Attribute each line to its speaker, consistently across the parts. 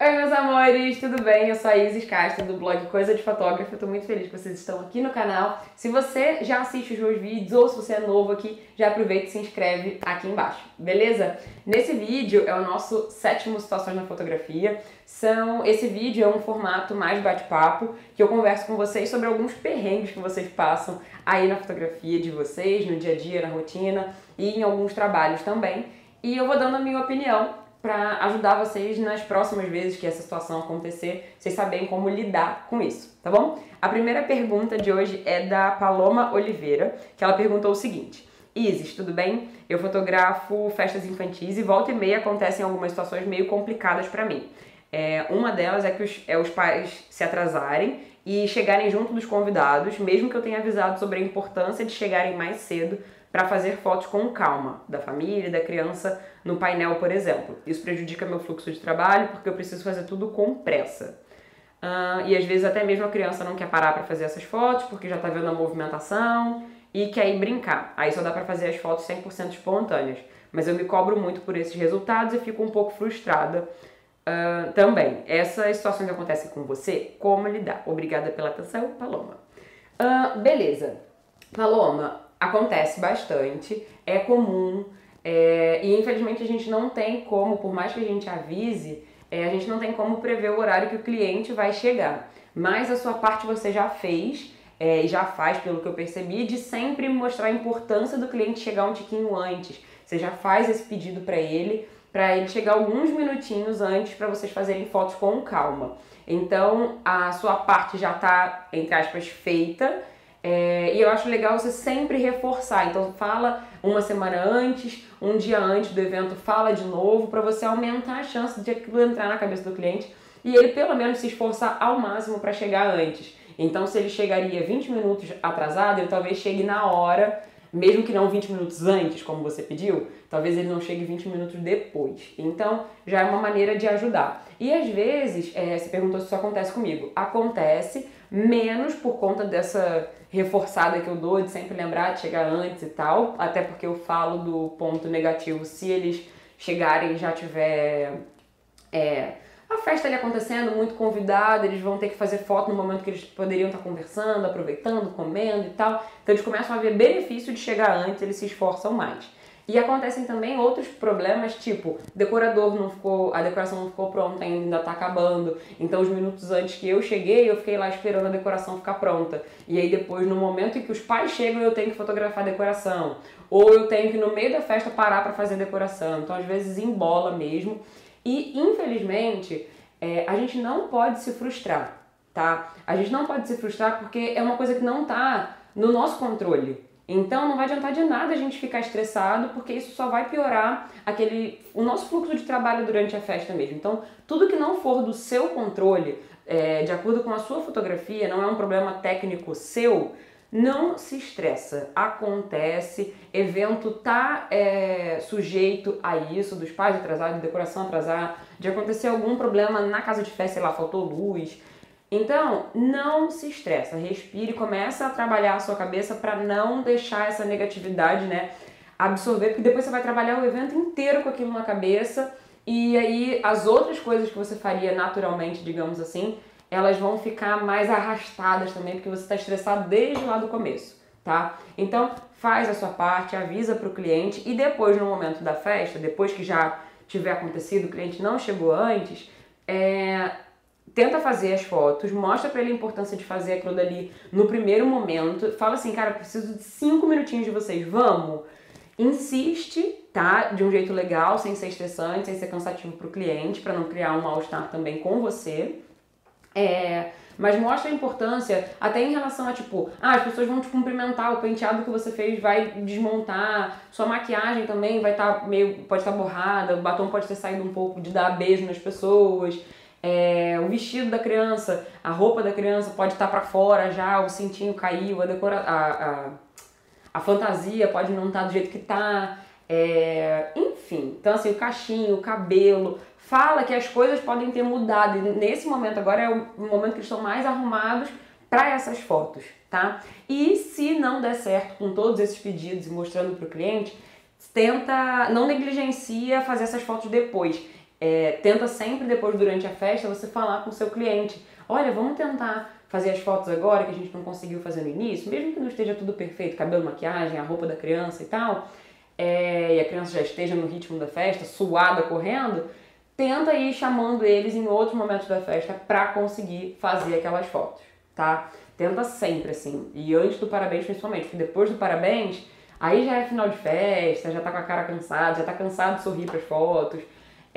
Speaker 1: Oi, meus amores, tudo bem? Eu sou a Isis Castro do blog Coisa de Fotógrafo. Eu tô muito feliz que vocês estão aqui no canal. Se você já assiste os meus vídeos ou se você é novo aqui, já aproveita e se inscreve aqui embaixo, beleza? Nesse vídeo é o nosso sétimo Situações na Fotografia. São, esse vídeo é um formato mais bate-papo, que eu converso com vocês sobre alguns perrengues que vocês passam aí na fotografia de vocês, no dia a dia, na rotina e em alguns trabalhos também. E eu vou dando a minha opinião para ajudar vocês nas próximas vezes que essa situação acontecer, vocês saberem como lidar com isso, tá bom? A primeira pergunta de hoje é da Paloma Oliveira, que ela perguntou o seguinte: Isis, tudo bem? Eu fotografo festas infantis e volta e meia acontecem algumas situações meio complicadas para mim. É, uma delas é que os, é os pais se atrasarem e chegarem junto dos convidados, mesmo que eu tenha avisado sobre a importância de chegarem mais cedo para fazer fotos com calma da família, da criança no painel, por exemplo. Isso prejudica meu fluxo de trabalho porque eu preciso fazer tudo com pressa. Uh, e às vezes até mesmo a criança não quer parar para fazer essas fotos porque já está vendo a movimentação e quer ir brincar. Aí só dá para fazer as fotos 100% espontâneas. Mas eu me cobro muito por esses resultados e fico um pouco frustrada uh, também. Essas situações acontecem com você? Como lidar? Obrigada pela atenção, Paloma. Uh, beleza. Paloma, acontece bastante, é comum, é, e infelizmente a gente não tem como, por mais que a gente avise, é, a gente não tem como prever o horário que o cliente vai chegar. Mas a sua parte você já fez é, e já faz, pelo que eu percebi, de sempre mostrar a importância do cliente chegar um tiquinho antes. Você já faz esse pedido para ele, para ele chegar alguns minutinhos antes para vocês fazerem fotos com calma. Então a sua parte já está, entre aspas, feita é, e eu acho legal você sempre reforçar. Então fala uma semana antes, um dia antes do evento, fala de novo para você aumentar a chance de aquilo entrar na cabeça do cliente e ele pelo menos se esforçar ao máximo para chegar antes. Então se ele chegaria 20 minutos atrasado, ele talvez chegue na hora mesmo que não 20 minutos antes, como você pediu, talvez ele não chegue 20 minutos depois. Então, já é uma maneira de ajudar. E às vezes, é, você perguntou se isso acontece comigo. Acontece, menos por conta dessa reforçada que eu dou de sempre lembrar de chegar antes e tal, até porque eu falo do ponto negativo se eles chegarem já tiver. É, a festa ali acontecendo, muito convidado, eles vão ter que fazer foto no momento que eles poderiam estar conversando, aproveitando, comendo e tal. Então eles começam a ver benefício de chegar antes, eles se esforçam mais. E acontecem também outros problemas, tipo, decorador não ficou, a decoração não ficou pronta ainda, ainda tá acabando. Então, os minutos antes que eu cheguei, eu fiquei lá esperando a decoração ficar pronta. E aí depois, no momento em que os pais chegam, eu tenho que fotografar a decoração. Ou eu tenho que no meio da festa parar para fazer a decoração. Então, às vezes embola mesmo. E infelizmente, é, a gente não pode se frustrar, tá? A gente não pode se frustrar porque é uma coisa que não tá no nosso controle. Então não vai adiantar de nada a gente ficar estressado, porque isso só vai piorar aquele o nosso fluxo de trabalho durante a festa mesmo. Então, tudo que não for do seu controle, é, de acordo com a sua fotografia, não é um problema técnico seu, não se estressa, acontece, evento tá é, sujeito a isso, dos pais atrasados, de decoração atrasar, de acontecer algum problema na casa de festa, sei lá, faltou luz. Então, não se estressa, respire, começa a trabalhar a sua cabeça para não deixar essa negatividade, né, absorver, porque depois você vai trabalhar o evento inteiro com aquilo na cabeça e aí as outras coisas que você faria naturalmente, digamos assim, elas vão ficar mais arrastadas também, porque você está estressado desde lá do começo, tá? Então, faz a sua parte, avisa para o cliente e depois, no momento da festa, depois que já tiver acontecido, o cliente não chegou antes, é, tenta fazer as fotos, mostra para ele a importância de fazer aquilo dali no primeiro momento, fala assim, cara, preciso de cinco minutinhos de vocês, vamos? Insiste, tá? De um jeito legal, sem ser estressante, sem ser cansativo para o cliente, para não criar um mal-estar também com você. É, mas mostra a importância até em relação a tipo, ah, as pessoas vão te cumprimentar, o penteado que você fez vai desmontar, sua maquiagem também vai estar tá meio, pode estar tá borrada, o batom pode ter saído um pouco de dar beijo nas pessoas. É, o vestido da criança, a roupa da criança pode estar tá para fora já, o cintinho caiu, a, decora, a, a, a fantasia pode não estar tá do jeito que tá. É, enfim, então assim, o cachinho, o cabelo, fala que as coisas podem ter mudado. E nesse momento agora é o momento que estão mais arrumados para essas fotos, tá? E se não der certo com todos esses pedidos e mostrando para o cliente, tenta, não negligencia fazer essas fotos depois. É, tenta sempre depois, durante a festa, você falar com o seu cliente. Olha, vamos tentar fazer as fotos agora que a gente não conseguiu fazer no início, mesmo que não esteja tudo perfeito, cabelo, maquiagem, a roupa da criança e tal, é, e a criança já esteja no ritmo da festa, suada, correndo, tenta ir chamando eles em outros momentos da festa para conseguir fazer aquelas fotos, tá? Tenta sempre assim, e antes do parabéns principalmente, porque depois do parabéns, aí já é final de festa, já tá com a cara cansada, já tá cansado de sorrir para as fotos,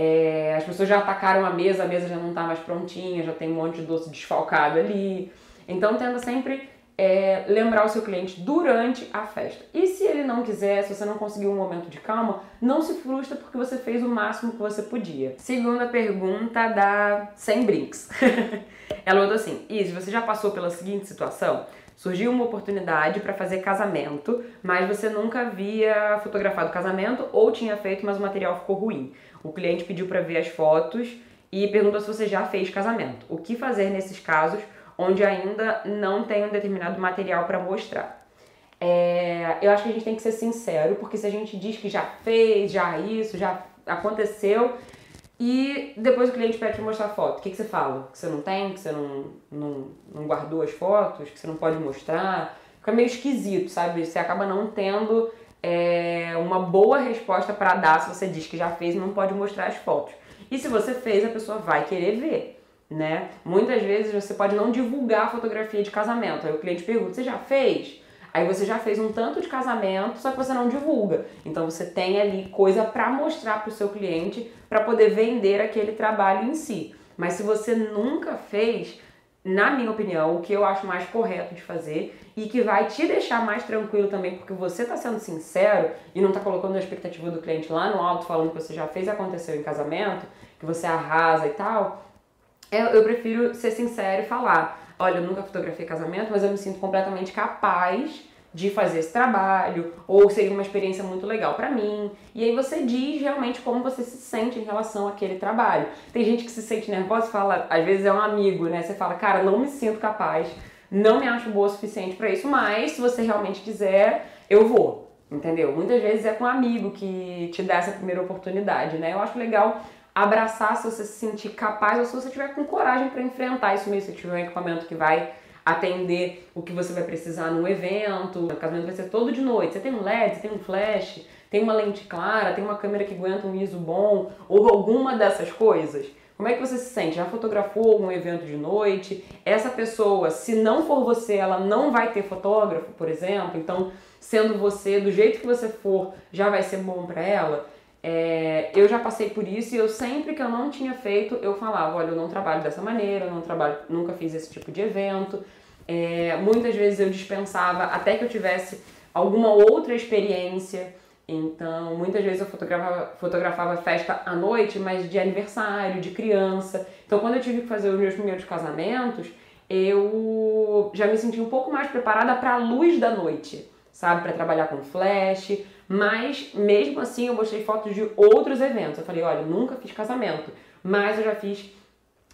Speaker 1: é, as pessoas já atacaram a mesa, a mesa já não tá mais prontinha, já tem um monte de doce desfalcado ali. Então tenta sempre é, lembrar o seu cliente durante a festa. E se ele não quiser, se você não conseguiu um momento de calma, não se frustra porque você fez o máximo que você podia. Segunda pergunta da Sem Brinks. Ela mandou assim: Izzy, você já passou pela seguinte situação? Surgiu uma oportunidade para fazer casamento, mas você nunca havia fotografado casamento ou tinha feito, mas o material ficou ruim. O cliente pediu para ver as fotos e perguntou se você já fez casamento. O que fazer nesses casos? onde ainda não tem um determinado material para mostrar. É, eu acho que a gente tem que ser sincero, porque se a gente diz que já fez, já isso, já aconteceu, e depois o cliente pede para mostrar foto, o que, que você fala? Que você não tem, que você não, não, não guardou as fotos, que você não pode mostrar? Fica meio esquisito, sabe? Você acaba não tendo é, uma boa resposta para dar se você diz que já fez e não pode mostrar as fotos. E se você fez, a pessoa vai querer ver né? Muitas vezes você pode não divulgar a fotografia de casamento. Aí o cliente pergunta: "Você já fez?" Aí você já fez um tanto de casamento, só que você não divulga. Então você tem ali coisa para mostrar para o seu cliente para poder vender aquele trabalho em si. Mas se você nunca fez, na minha opinião, o que eu acho mais correto de fazer e que vai te deixar mais tranquilo também, porque você está sendo sincero e não está colocando a expectativa do cliente lá no alto, falando que você já fez aconteceu em casamento, que você arrasa e tal eu, eu prefiro ser sincero e falar: olha, eu nunca fotografei casamento, mas eu me sinto completamente capaz de fazer esse trabalho, ou seria uma experiência muito legal para mim. E aí você diz realmente como você se sente em relação àquele trabalho. Tem gente que se sente nervosa e fala, às vezes é um amigo, né? Você fala, cara, não me sinto capaz, não me acho boa o suficiente para isso, mas se você realmente quiser, eu vou. Entendeu? Muitas vezes é com um amigo que te dá essa primeira oportunidade, né? Eu acho legal abraçar se você se sentir capaz ou se você tiver com coragem para enfrentar isso mesmo, se tiver um equipamento que vai atender o que você vai precisar num evento. O casamento vai ser todo de noite. Você tem um LED, você tem um flash, tem uma lente clara, tem uma câmera que aguenta um ISO bom ou alguma dessas coisas. Como é que você se sente? Já fotografou algum evento de noite? Essa pessoa, se não for você, ela não vai ter fotógrafo, por exemplo. Então, sendo você, do jeito que você for, já vai ser bom para ela. É, eu já passei por isso e eu sempre que eu não tinha feito, eu falava, olha, eu não trabalho dessa maneira, eu não trabalho, nunca fiz esse tipo de evento. É, muitas vezes eu dispensava até que eu tivesse alguma outra experiência. Então, muitas vezes eu fotografava, fotografava festa à noite, mas de aniversário, de criança. Então, quando eu tive que fazer os meus primeiros casamentos, eu já me senti um pouco mais preparada para a luz da noite, sabe? Para trabalhar com flash, mas mesmo assim eu mostrei fotos de outros eventos. Eu falei, olha, nunca fiz casamento, mas eu já fiz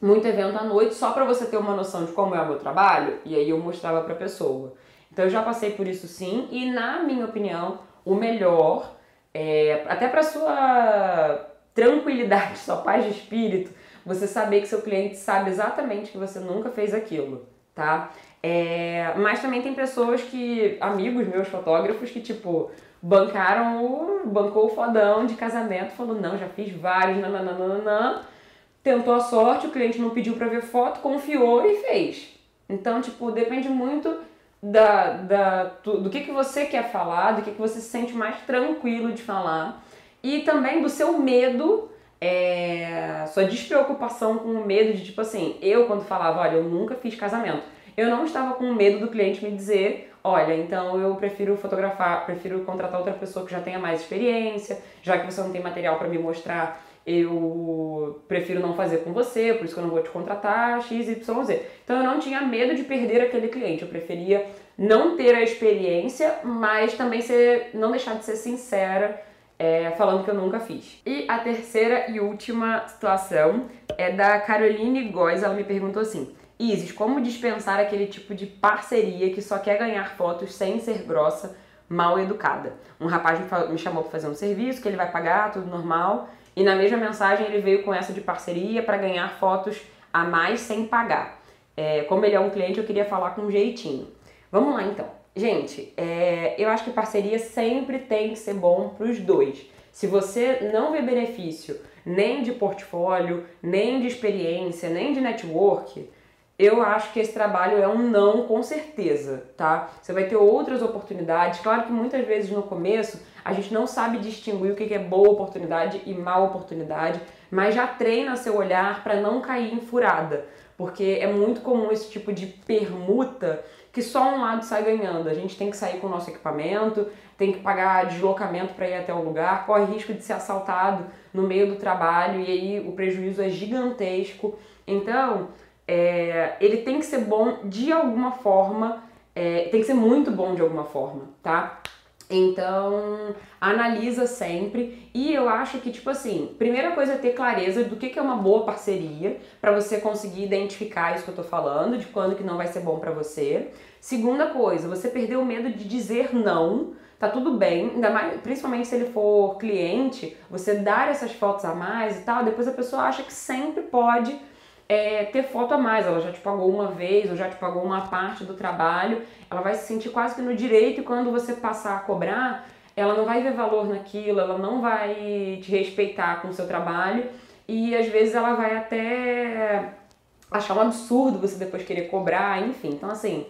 Speaker 1: muito evento à noite só para você ter uma noção de como é o meu trabalho e aí eu mostrava para pessoa. Então eu já passei por isso sim e na minha opinião o melhor é, até para sua tranquilidade, sua paz de espírito, você saber que seu cliente sabe exatamente que você nunca fez aquilo, tá? É, mas também tem pessoas que, amigos meus fotógrafos, que tipo, bancaram o. bancou o fodão de casamento, falou, não, já fiz vários, nananana. Tentou a sorte, o cliente não pediu pra ver foto, confiou e fez. Então, tipo, depende muito da, da, do, que, que você quer falar, do que, que você se sente mais tranquilo de falar. E também do seu medo, é, sua despreocupação com o medo de, tipo assim, eu quando falava, olha, eu nunca fiz casamento, eu não estava com medo do cliente me dizer olha, então eu prefiro fotografar, prefiro contratar outra pessoa que já tenha mais experiência, já que você não tem material para me mostrar, eu prefiro não fazer com você, por isso que eu não vou te contratar, x, y, z. Então eu não tinha medo de perder aquele cliente, eu preferia não ter a experiência, mas também ser, não deixar de ser sincera é, falando que eu nunca fiz. E a terceira e última situação é da Caroline Góes, ela me perguntou assim: Isis, como dispensar aquele tipo de parceria que só quer ganhar fotos sem ser grossa, mal educada? Um rapaz me chamou para fazer um serviço que ele vai pagar, tudo normal, E na mesma mensagem ele veio com essa de parceria para ganhar fotos a mais sem pagar. É, como ele é um cliente, eu queria falar com um jeitinho. Vamos lá então. Gente, é, eu acho que parceria sempre tem que ser bom para os dois. Se você não vê benefício nem de portfólio, nem de experiência, nem de network, eu acho que esse trabalho é um não com certeza, tá? Você vai ter outras oportunidades. Claro que muitas vezes no começo a gente não sabe distinguir o que é boa oportunidade e má oportunidade, mas já treina seu olhar para não cair em furada, porque é muito comum esse tipo de permuta que só um lado sai ganhando. A gente tem que sair com o nosso equipamento, tem que pagar deslocamento para ir até o lugar, corre risco de ser assaltado no meio do trabalho e aí o prejuízo é gigantesco. Então, é, ele tem que ser bom de alguma forma, é, tem que ser muito bom de alguma forma, tá? Então, analisa sempre. E eu acho que, tipo assim, primeira coisa é ter clareza do que, que é uma boa parceria, para você conseguir identificar isso que eu tô falando, de quando que não vai ser bom para você. Segunda coisa, você perder o medo de dizer não. Tá tudo bem, ainda mais, principalmente se ele for cliente, você dar essas fotos a mais e tal, depois a pessoa acha que sempre pode é, ter foto a mais. Ela já te pagou uma vez ou já te pagou uma parte do trabalho, ela vai se sentir quase que no direito e quando você passar a cobrar, ela não vai ver valor naquilo, ela não vai te respeitar com o seu trabalho e às vezes ela vai até achar um absurdo você depois querer cobrar, enfim. Então, assim,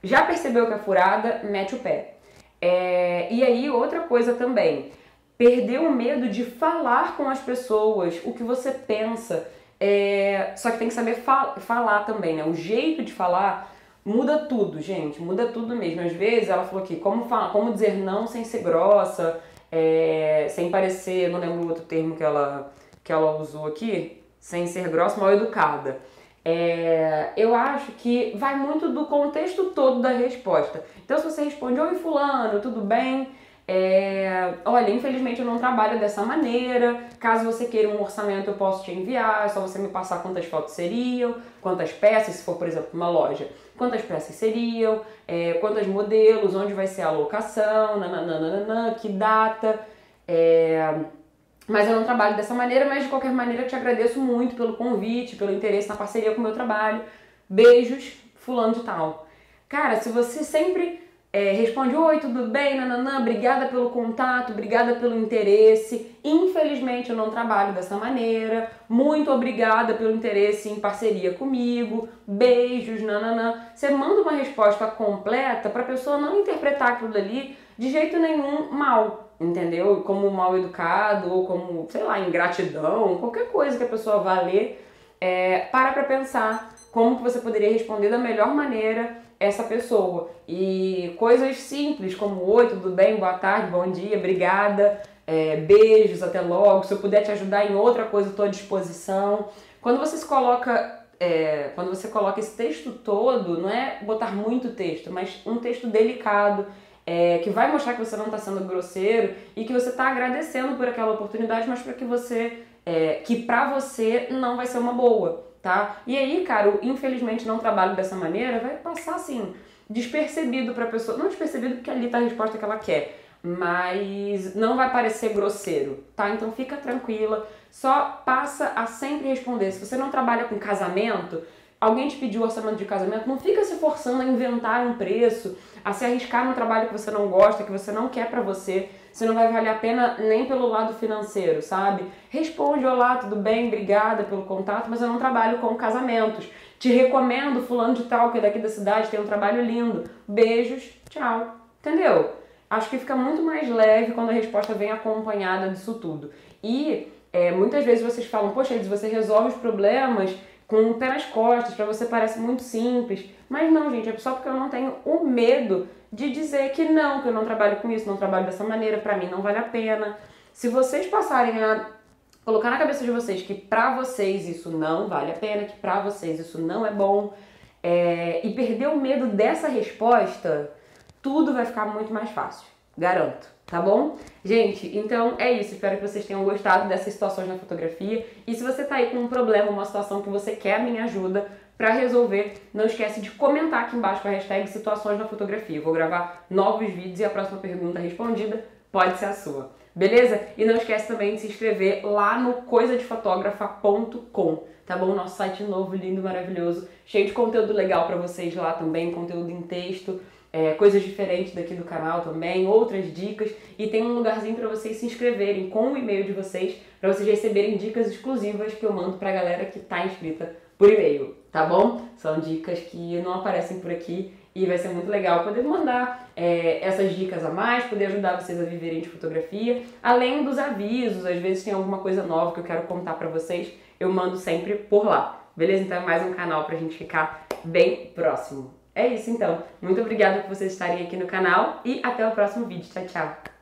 Speaker 1: já percebeu que é furada, mete o pé. É, e aí, outra coisa também, perder o medo de falar com as pessoas o que você pensa. É, só que tem que saber fal falar também, né? O jeito de falar muda tudo, gente, muda tudo mesmo. Às vezes ela falou aqui, como, falar, como dizer não sem ser grossa, é, sem parecer, não lembro o outro termo que ela, que ela usou aqui, sem ser grossa, mal educada. É, eu acho que vai muito do contexto todo da resposta. Então, se você responde, oi fulano, tudo bem? É, olha, infelizmente eu não trabalho dessa maneira. Caso você queira um orçamento, eu posso te enviar. É só você me passar quantas fotos seriam, quantas peças, se for, por exemplo, uma loja, quantas peças seriam, é, quantos modelos, onde vai ser a locação, nananana, que data. É, mas eu não trabalho dessa maneira, mas de qualquer maneira te agradeço muito pelo convite, pelo interesse na parceria com o meu trabalho. Beijos, fulano de tal. Cara, se você sempre é, responde, oi, tudo bem, nananã, obrigada pelo contato, obrigada pelo interesse. Infelizmente eu não trabalho dessa maneira. Muito obrigada pelo interesse em parceria comigo. Beijos, nananã. Você manda uma resposta completa para a pessoa não interpretar aquilo dali de jeito nenhum mal, entendeu? Como mal educado ou como, sei lá, ingratidão, qualquer coisa que a pessoa vá ler. É, para para pensar como que você poderia responder da melhor maneira essa pessoa. E coisas simples como oi, tudo bem, boa tarde, bom dia, obrigada, é, beijos, até logo. Se eu puder te ajudar em outra coisa, estou à disposição. Quando você se coloca. É, quando você coloca esse texto todo, não é botar muito texto, mas um texto delicado, é, que vai mostrar que você não está sendo grosseiro e que você está agradecendo por aquela oportunidade, mas para que você, é, que para você não vai ser uma boa tá? E aí, cara, infelizmente não trabalho dessa maneira, vai passar assim, despercebido pra pessoa. Não despercebido porque ali tá a resposta que ela quer, mas não vai parecer grosseiro, tá? Então fica tranquila, só passa a sempre responder. Se você não trabalha com casamento, alguém te pediu orçamento de casamento, não fica se forçando a inventar um preço, a se arriscar num trabalho que você não gosta, que você não quer para você se não vai valer a pena nem pelo lado financeiro, sabe? Responde, olá, tudo bem, obrigada pelo contato, mas eu não trabalho com casamentos. Te recomendo fulano de tal, que é daqui da cidade, tem um trabalho lindo. Beijos, tchau. Entendeu? Acho que fica muito mais leve quando a resposta vem acompanhada disso tudo. E é, muitas vezes vocês falam, poxa, Elis, você resolve os problemas com o pé nas costas, para você parece muito simples. Mas não, gente, é só porque eu não tenho o medo de dizer que não, que eu não trabalho com isso, não trabalho dessa maneira, para mim não vale a pena. Se vocês passarem a colocar na cabeça de vocês que para vocês isso não vale a pena, que para vocês isso não é bom, é, e perder o medo dessa resposta, tudo vai ficar muito mais fácil, garanto, tá bom? Gente, então é isso, espero que vocês tenham gostado dessas situações na fotografia, e se você tá aí com um problema, uma situação que você quer a minha ajuda, para resolver, não esquece de comentar aqui embaixo com a hashtag situações na fotografia. Eu vou gravar novos vídeos e a próxima pergunta respondida pode ser a sua. beleza? E não esquece também de se inscrever lá no coisadefotografa.com, tá bom? Nosso site novo, lindo, maravilhoso, cheio de conteúdo legal para vocês lá também, conteúdo em texto, é, coisas diferentes daqui do canal também, outras dicas e tem um lugarzinho para vocês se inscreverem com o e-mail de vocês para vocês receberem dicas exclusivas que eu mando para a galera que está inscrita por e-mail, tá bom? São dicas que não aparecem por aqui e vai ser muito legal poder mandar é, essas dicas a mais, poder ajudar vocês a viverem de fotografia, além dos avisos, às vezes tem alguma coisa nova que eu quero contar para vocês, eu mando sempre por lá. Beleza? Então é mais um canal pra gente ficar bem próximo. É isso então. Muito obrigada por vocês estarem aqui no canal e até o próximo vídeo. Tchau, tchau.